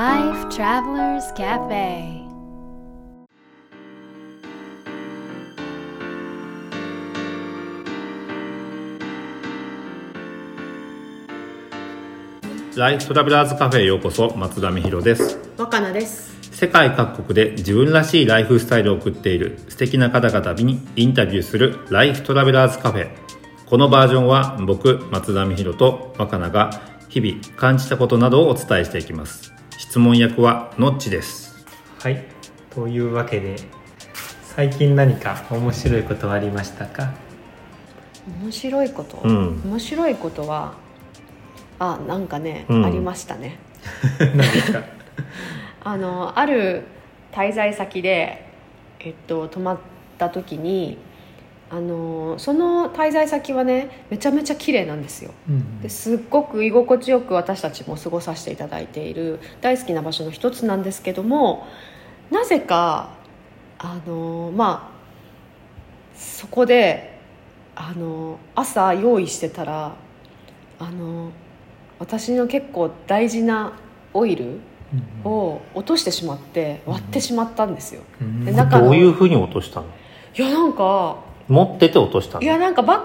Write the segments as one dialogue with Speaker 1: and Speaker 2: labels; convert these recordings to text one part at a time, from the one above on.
Speaker 1: Life Travelers Cafe.
Speaker 2: ライフトラベラーズカフェへようこそ松田美弘です。
Speaker 3: 若菜です。
Speaker 2: 世界各国で自分らしいライフスタイルを送っている素敵な方々にインタビューするライフトラベラーズカフェ。このバージョンは僕松田美弘と若菜が日々感じたことなどをお伝えしていきます質問役はのっちです。
Speaker 4: はい。というわけで最近何か面白いことはありましたか？
Speaker 3: 面白いこと、
Speaker 2: うん。
Speaker 3: 面白いことはあなんかね、
Speaker 2: うん。
Speaker 3: ありましたね。
Speaker 4: 何ですか？
Speaker 3: あのある滞在先で、えっと、泊まった時にあのその滞在先はねめちゃめちゃ綺麗なんですよ。
Speaker 4: うん
Speaker 3: ですっごく居心地よく私たちも過ごさせていただいている大好きな場所の一つなんですけどもなぜかあのまあそこであの朝用意してたらあの私の結構大事なオイルを落としてしまって割ってしまったんですよ、
Speaker 4: うん。
Speaker 3: で中の
Speaker 2: どういうふうに落としたの？
Speaker 3: いやなんか
Speaker 2: 持ってて落としたの。
Speaker 3: いやなんかバッ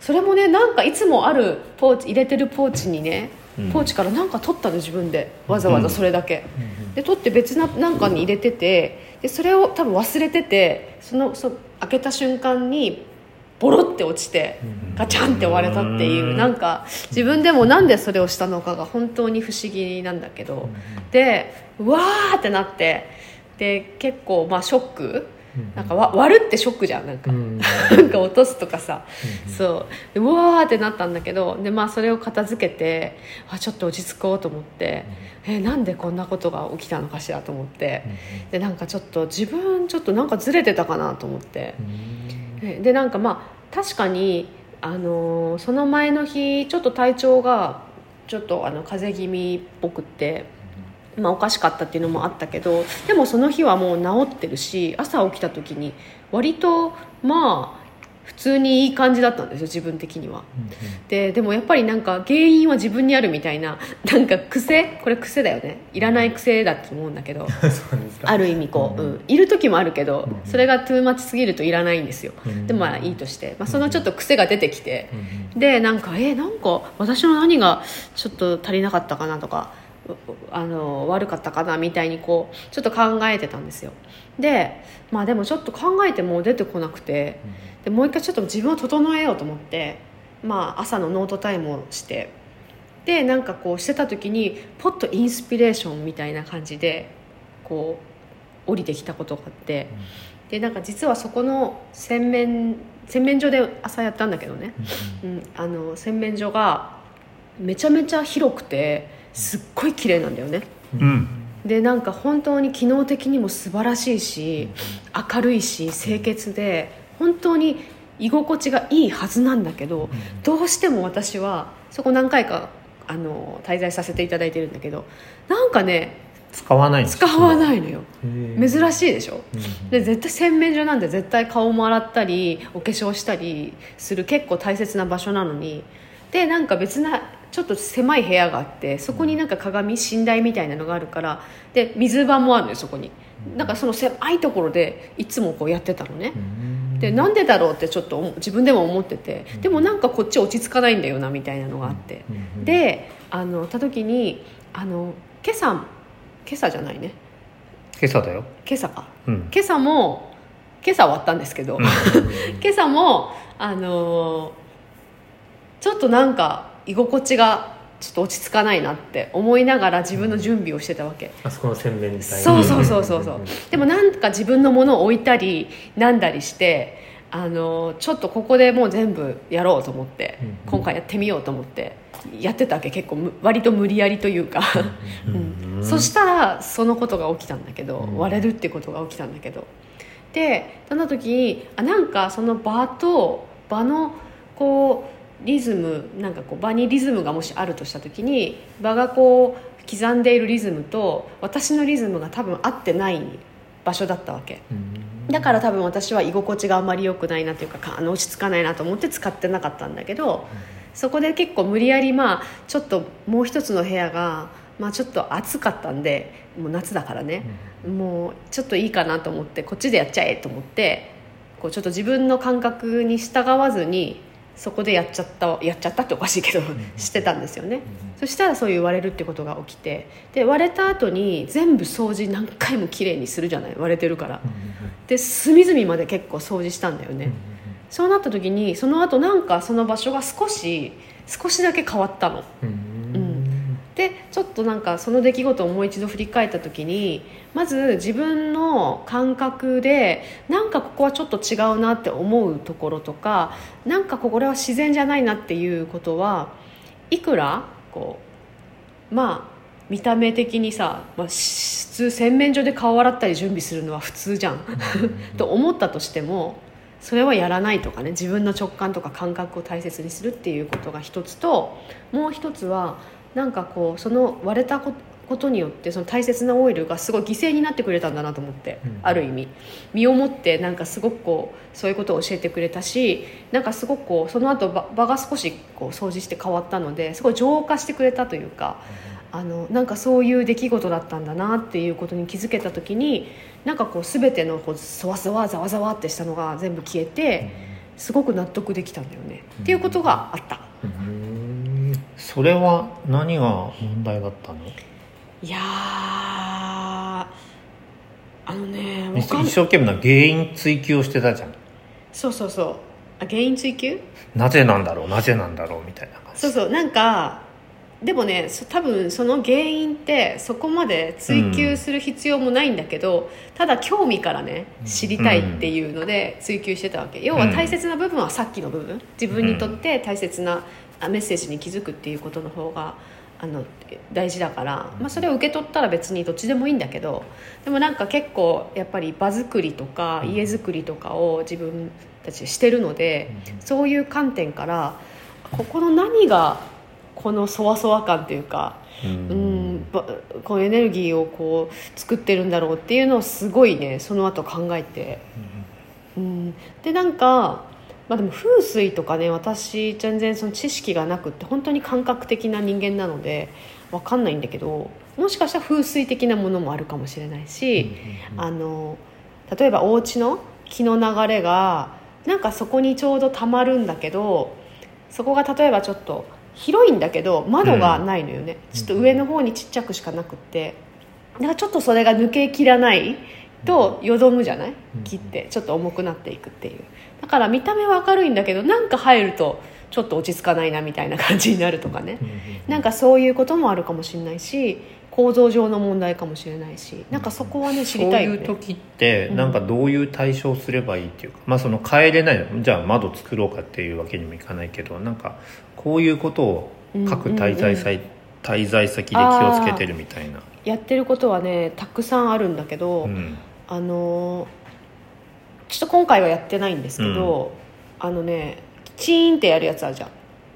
Speaker 3: それもねなんかいつもあるポーチ入れてるポーチにね、
Speaker 2: うん。
Speaker 3: ポーチからなんか取ったの自分で。わざわざそれだけ、で取って別ななんかに入れててでそれを多分忘れててそのそ開けた瞬間にボロって落ちてガチャンって割れたっていうなんか自分でもなんでそれをしたのかが本当に不思議なんだけど。でうわーってなってで結構まあショックなんかわ割るってショックじゃんなんか。
Speaker 4: うん
Speaker 3: なんか落とすとかさ、そう。でうわーってなったんだけどで、まあ、それを片付けてあちょっと落ち着こうと思って、えなんでこんなことが起きたのかしらと思って、でなんかちょっと自分ちょっとなんかずれてたかなと思って、ででなんかまあ確かに、あのーその前の日ちょっと体調がちょっとあの風邪気味っぽくって。まあ、おかしかったっていうのもあったけどでもその日はもう治ってるし朝起きた時に割とまあ普通にいい感じだったんですよ自分的には。ででもやっぱりなんか原因は自分にあるみたいななんか癖これ癖だよね。いらない癖だと思うんだけど ある意味こう、うん、いる時もあるけどそれがトゥーマッチすぎるといらないんですよ。でもまあいいとして、まあ、そのちょっと癖が出てきてでなんかえーなんか私の何がちょっと足りなかったかなとかうあの悪かったかなみたいにこうちょっと考えてたんですよ。でまあでもちょっと考えても出てこなくてでもう一回ちょっと自分を整えようと思って、まあ、朝のノートタイムをしてでなんかこうしてた時にポッとインスピレーションみたいな感じでこう降りてきたことがあって、でなんか実はそこの洗面洗面所で朝やったんだけどね、うん、あの洗面所がめちゃめちゃ広くてすっごい綺麗なんだよね。
Speaker 2: うん。
Speaker 3: でなんか本当に機能的にも素晴らしいし明るいし清潔で本当に居心地がいいはずなんだけどどうしても私はそこ何回かあの滞在させていただいてるんだけどなんかね
Speaker 4: 使わない
Speaker 3: 使わないのよ。珍
Speaker 4: い
Speaker 3: しいでしょ？で絶対洗面所なんて絶対顔も洗ったりお化粧したりする結構大切な場所なのに。でなんか別なちょっと狭い部屋があってそこになんか鏡寝台みたいなのがあるからで水場もあるのよそこに。なんかその狭いところでいつもこうやってたのね。でなんでだろうってちょっと思自分でも思っててでもなんかこっち落ち着かないんだよなみたいなのがあって。であのた時にあの今朝今朝じゃないね。
Speaker 2: 今朝だよ。
Speaker 3: 今朝か。
Speaker 2: うん。
Speaker 3: 今朝も今朝終わったんですけど、今朝もあのーちょっとなんか居心地がちょっと落ち着かないなって思いながら自分の準備をしてたわけ、
Speaker 4: あそこの洗面台
Speaker 3: そうそうそうそうそう。でもなんか自分のものを置いたりなんだりしてあのちょっとここでもう全部やろうと思って、
Speaker 4: うん
Speaker 3: 今回やってみようと思ってやってたわけ。結構む割と無理やりというか、うんそしたらそのことが起きたんだけど、
Speaker 4: うん。
Speaker 3: 割れるってことが起きたんだけど。でその時にあなんかその場と場のこうリズムなんかこう場にリズムがもしあるとした時に場がこう刻んでいるリズムと私のリズムが多分合ってない場所だったわけ。だから多分私は居心地があまり良くないなというかかあの落ち着かないなと思って使ってなかったんだけどそこで結構無理やりまあちょっともう一つの部屋がまあ、ちょっと暑かったんでもう夏だからね、もうちょっといいかなと思ってこっちでやっちゃえと思ってこうちょっと自分の感覚に従わずにそこでやっちゃったやっちゃったっておかしいけどしてたんですよね、そしたらそう言われるってことが起きてで割れた後に全部掃除何回もきれいにするじゃない割れてるから。で隅々まで結構掃除したんだよね、そうなった時にその後なんかその場所が少し少しだけ変わったの、うん、となんかその出来事をもう一度振り返った時にまず自分の感覚でなんかここはちょっと違うなって思うところとかなんかこれは自然じゃないなっていうことはいくらこうまあ見た目的にさ、まあ、普通洗面所で顔洗ったり準備するのは普通じゃん。と思ったとしてもそれはやらないとかね自分の直感とか感覚を大切にするっていうことが一つともう一つはなんかこうその割れたことによってその大切なオイルがすごい犠牲になってくれたんだなと思って、うん、ある意味。身をもってなんかすごくこうそういうことを教えてくれたしなんかすごくこうその後場が少しこう掃除して変わったのですごい浄化してくれたというか。あのなんかそういう出来事だったんだなっていうことに気づけた時になんかこう全てのこうそわそわざわざわってしたのが全部消えてすごく納得できたんだよね、っていうことがあった。
Speaker 2: それは何が問題だったの？
Speaker 3: いやあのね
Speaker 2: 一生懸命な原因追求をしてたじゃん。
Speaker 3: そうそうそう。あ原因追求？
Speaker 2: なぜなんだろう？なぜなんだろう？みたいな感
Speaker 3: じ。そうそう。なんかでもね多分その原因ってそこまで追求する必要もないんだけど、うん、ただ興味からね知りたいっていうので追求してたわけ、うん、要は大切な部分はさっきの部分。自分にとって大切なメッセージに気づくっていうことの方があの大事だから、まあ、それを受け取ったら別にどっちでもいいんだけどでもなんか結構やっぱり場作りとか家づくりとかを自分たちしてるので、そういう観点からここの何がこのそわそわ感というか、うん、このエネルギーをこう作ってるんだろうっていうのをすごいねその後考えて、うん、でなんか、まあ、でも風水とかね私全然その知識がなくって本当に感覚的な人間なので分かんないんだけどもしかしたら風水的なものもあるかもしれないし、あの例えばお家の気の流れがなんかそこにちょうどたまるんだけどそこが例えばちょっと広いんだけど窓がないのよね、うん、ちょっと上の方にちっちゃくしかなくって。だからちょっとそれが抜けきらないとよどむじゃない、うん、切ってちょっと重くなっていくっていう。だから見た目は明るいんだけどなんか入るとちょっと落ち着かないなみたいな感じになるとかね、うん、なんかそういうこともあるかもしれないし構造上の問題かもしれないしなんかそこはね知りたい
Speaker 2: よね。そういう時ってなんかどういう対処すればいいっていうか、まあその帰れないじゃあ窓作ろうかっていうわけにもいかないけどなんかこういうことを各滞在先、うん。うん滞在先で気をつけてるみたいな。
Speaker 3: やってることはねたくさんあるんだけど、うん、あのちょっと今回はやってないんですけど、うん、あのねチーンってやるやつあるじゃん、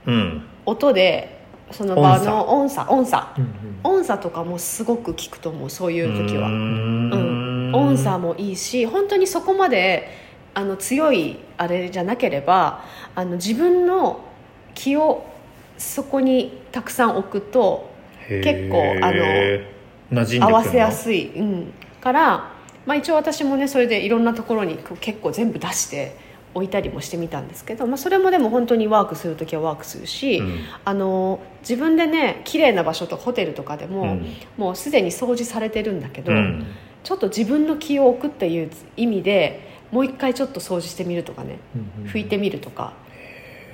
Speaker 3: うん、音でその場の音差音差、うんうん、音差とかもすごく聞くと思うそういう時は。うん。音差もいいし本当にそこまであの強いあれじゃなければあの自分の気をそこにたくさん置くと結構あの？合わせやすい、うん、から、まあ、一応私もねそれでいろんなところに結構全部出して置いたりもしてみたんですけど、まあ、それもでも本当にワークする時はワークするし、うん、あの自分でね綺麗な場所とかホテルとかでも、うん、もうすでに掃除されてるんだけど、うん、ちょっと自分の気を置くっていう意味でもう一回ちょっと掃除してみるとかね、拭いてみるとか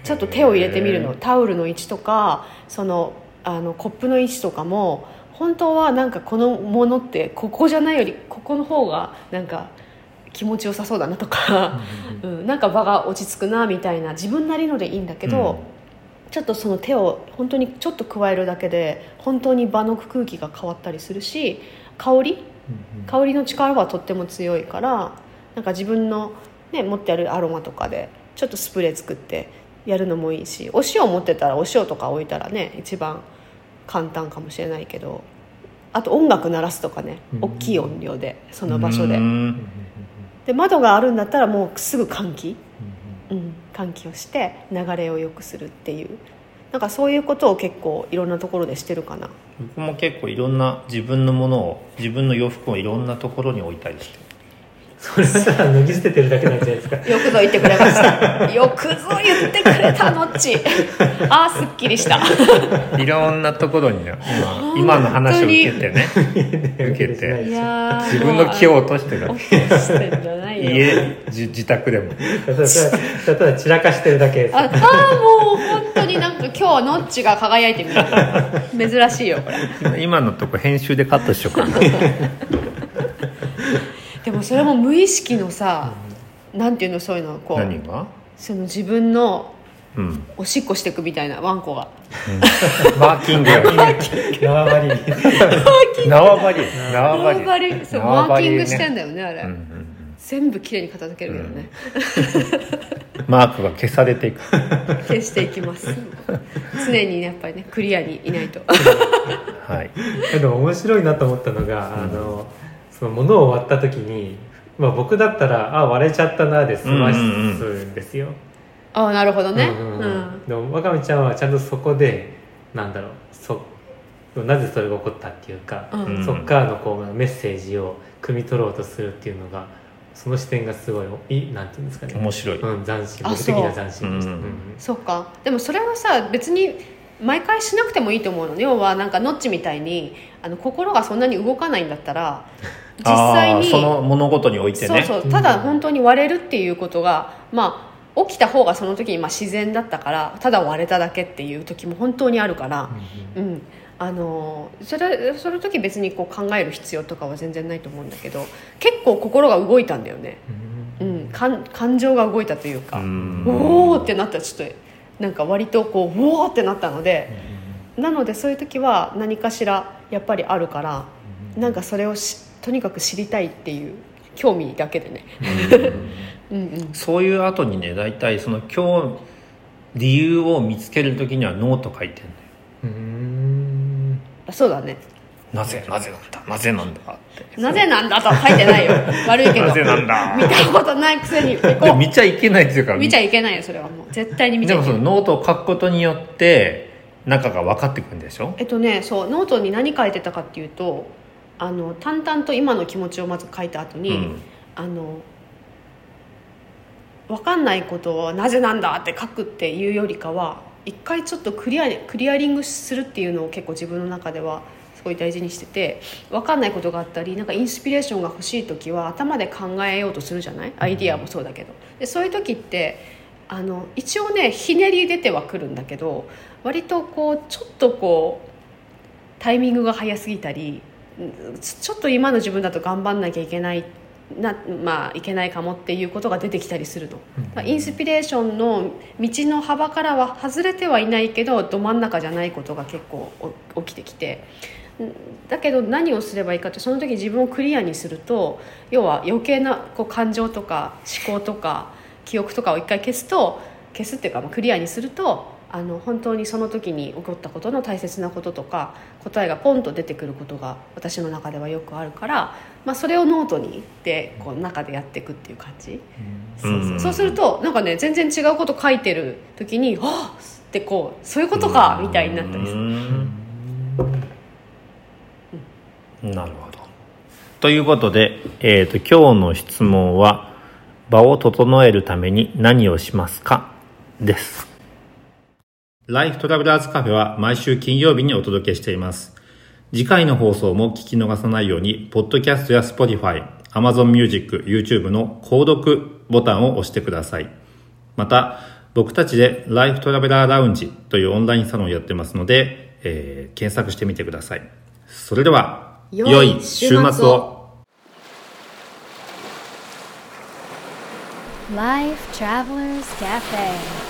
Speaker 3: ちょっと手を入れてみるのタオルの位置とかそのあのコップの位置とかも本当はなんかこのものってここじゃないよりここの方がなんか気持ちよさそうだなとか、うん、なんか場が落ち着くなみたいな自分なりのでいいんだけど、うん、ちょっとその手を本当にちょっと加えるだけで本当に場の空気が変わったりするし香り、香りの力はとっても強いからなんか自分の、ね、持ってあるアロマとかでちょっとスプレー作ってやるのもいいしお塩持ってたらお塩とか置いたらね一番簡単かもしれないけどあと音楽鳴らすとかね大きい音量でその場所で。で窓があるんだったらもうすぐ換気、うん、換気をして流れを良くするっていう。なんかそういうことを結構いろんなところでしてるかな。
Speaker 2: 僕も結構いろんな自分のものを自分の洋服をいろんなところに置いたりして
Speaker 4: それはただ脱ぎ捨ててるだけなんじゃないですか。
Speaker 3: よくぞ言ってくれました。よくぞ言ってくれたのっち。ああすっきりした。
Speaker 2: いろんなところにね今今の話を受けてね。受けて。自分の気を落としてる家じ自宅でも。
Speaker 4: ただただ散らかしてるだけです。
Speaker 3: ああーもう本当になんか今日はノッチが輝いてみる。珍しいよこれ。
Speaker 2: 今のとこ編集でカットしようかな
Speaker 3: でもそれも無意識のさ、なんていうのそういうのこう
Speaker 2: 何が？
Speaker 3: その自分の
Speaker 2: うん。
Speaker 3: おしっこしてくみたいなワンコが。
Speaker 2: マーキング
Speaker 4: 縄張り。に
Speaker 2: 縄張り。縄
Speaker 3: 縄
Speaker 2: 張り。
Speaker 3: 張り。そうマーキングしてんだよねあれ、
Speaker 2: うんうん
Speaker 3: 全部きれいに片付けるけどね、
Speaker 2: マークが消されていく。
Speaker 3: 消していきます。常にやっぱりねクリアにいないと。
Speaker 2: はい。
Speaker 4: でも面白いなと思ったのが、あのその物を割った時に、まあ、僕だったら「あ割れちゃったな」で済ますんですよ、
Speaker 3: ああなるほどね。
Speaker 4: う
Speaker 3: うんん、
Speaker 4: うん。でも若見ちゃんはちゃんとそこでなんだろうそなぜそれが起こったっていうか、
Speaker 3: うん。
Speaker 4: そっからのこうメッセージを汲み取ろうとするっていうのがその視点がすごいいいなんていうんですかね。
Speaker 2: 面白い。
Speaker 4: うん、斬新
Speaker 3: あ
Speaker 4: 僕的には
Speaker 3: そう
Speaker 4: 斬新でした、
Speaker 2: うん。
Speaker 3: そっか。でもそれはさ別に毎回しなくてもいいと思うの要はなんかノッチみたいにあの心がそんなに動かないんだったら 実際に
Speaker 2: その物事においてね。
Speaker 3: そうそうただ本当に割れるっていうことが、まあ起きた方がその時にまあ自然だったからただ割れただけっていう時も本当にあるから、うんあのそれその時別にこう考える必要とかは全然ないと思うんだけど結構心が動いたんだよね、うん、感感情が動いたというか、
Speaker 2: うん。
Speaker 3: おおってなったらちょっとなんか割とこうおおってなったので、なのでそういう時は何かしらやっぱりあるから、なんかそれをしとにかく知りたいっていう興味だけでね。うんうん
Speaker 2: そういう後にね大体その今日理由を見つける時にはノート書いてんのよ。
Speaker 4: うん。
Speaker 3: あそうだね
Speaker 2: なぜなぜなんだ？なぜなんだって。
Speaker 3: なぜなんだとは書いてないよ。悪いけど。
Speaker 2: なぜなんだ？
Speaker 3: 見たことないくせに。
Speaker 2: 見ちゃいけないっていうか
Speaker 3: 見ちゃいけないよそれはもう。絶対に見ち
Speaker 2: でもそ
Speaker 3: ゃいけない。
Speaker 2: のノートを書くことによって中が分かってくるんでしょ？
Speaker 3: えっとねそうノートに何書いてたかっていうとあの淡々と今の気持ちをまず書いた後に、
Speaker 2: うん。
Speaker 3: あの分かんないことをなぜなんだって書くっていうよりかは一回ちょっとクリアクリアリングするっていうのを結構自分の中ではすごい大事にしてて分かんないことがあったりなんかインスピレーションが欲しい時は頭で考えようとするじゃない？アイディアもそうだけど。でそういう時ってあの一応ねひねり出てはくるんだけど割とこうちょっとこうタイミングが早すぎたりうんちょっと今の自分だと頑張んなきゃいけないな、まあ、いけないかもっていうことが出てきたりするの、だからインスピレーションの道の幅からは外れてはいないけどど真ん中じゃないことが結構お起きてきて。うんだけど何をすればいいかってその時自分をクリアにすると要は余計なこう感情とか思考とか記憶とかを一回消すと消すっていうか、まあ、クリアにするとあの本当にその時に起こったことの大切なこととか答えがポンと出てくることが私の中ではよくあるから、まあ、それをノートにでこう中でやっていくっていう感じ、そうそう
Speaker 2: うん
Speaker 3: そうするとなんかね全然違うこと書いてる時に「あっ!」ってこうそういうことかみたいになったりす
Speaker 2: う
Speaker 3: る。
Speaker 2: なるほどということで、えー、と今日の質問は「場を整えるために何をしますか?」ですライフトラベラーズカフェは毎週金曜日にお届けしています。次回の放送も聞き逃さないように、ポッドキャストや Spotify、Amazon Music、YouTube の購読ボタンを押してください。また、僕たちでライフトラベラーラウンジというオンラインサロンをやってますので、えー検索してみてください。それでは、
Speaker 3: 良い
Speaker 2: 週末を。
Speaker 1: Life Travelers Cafe.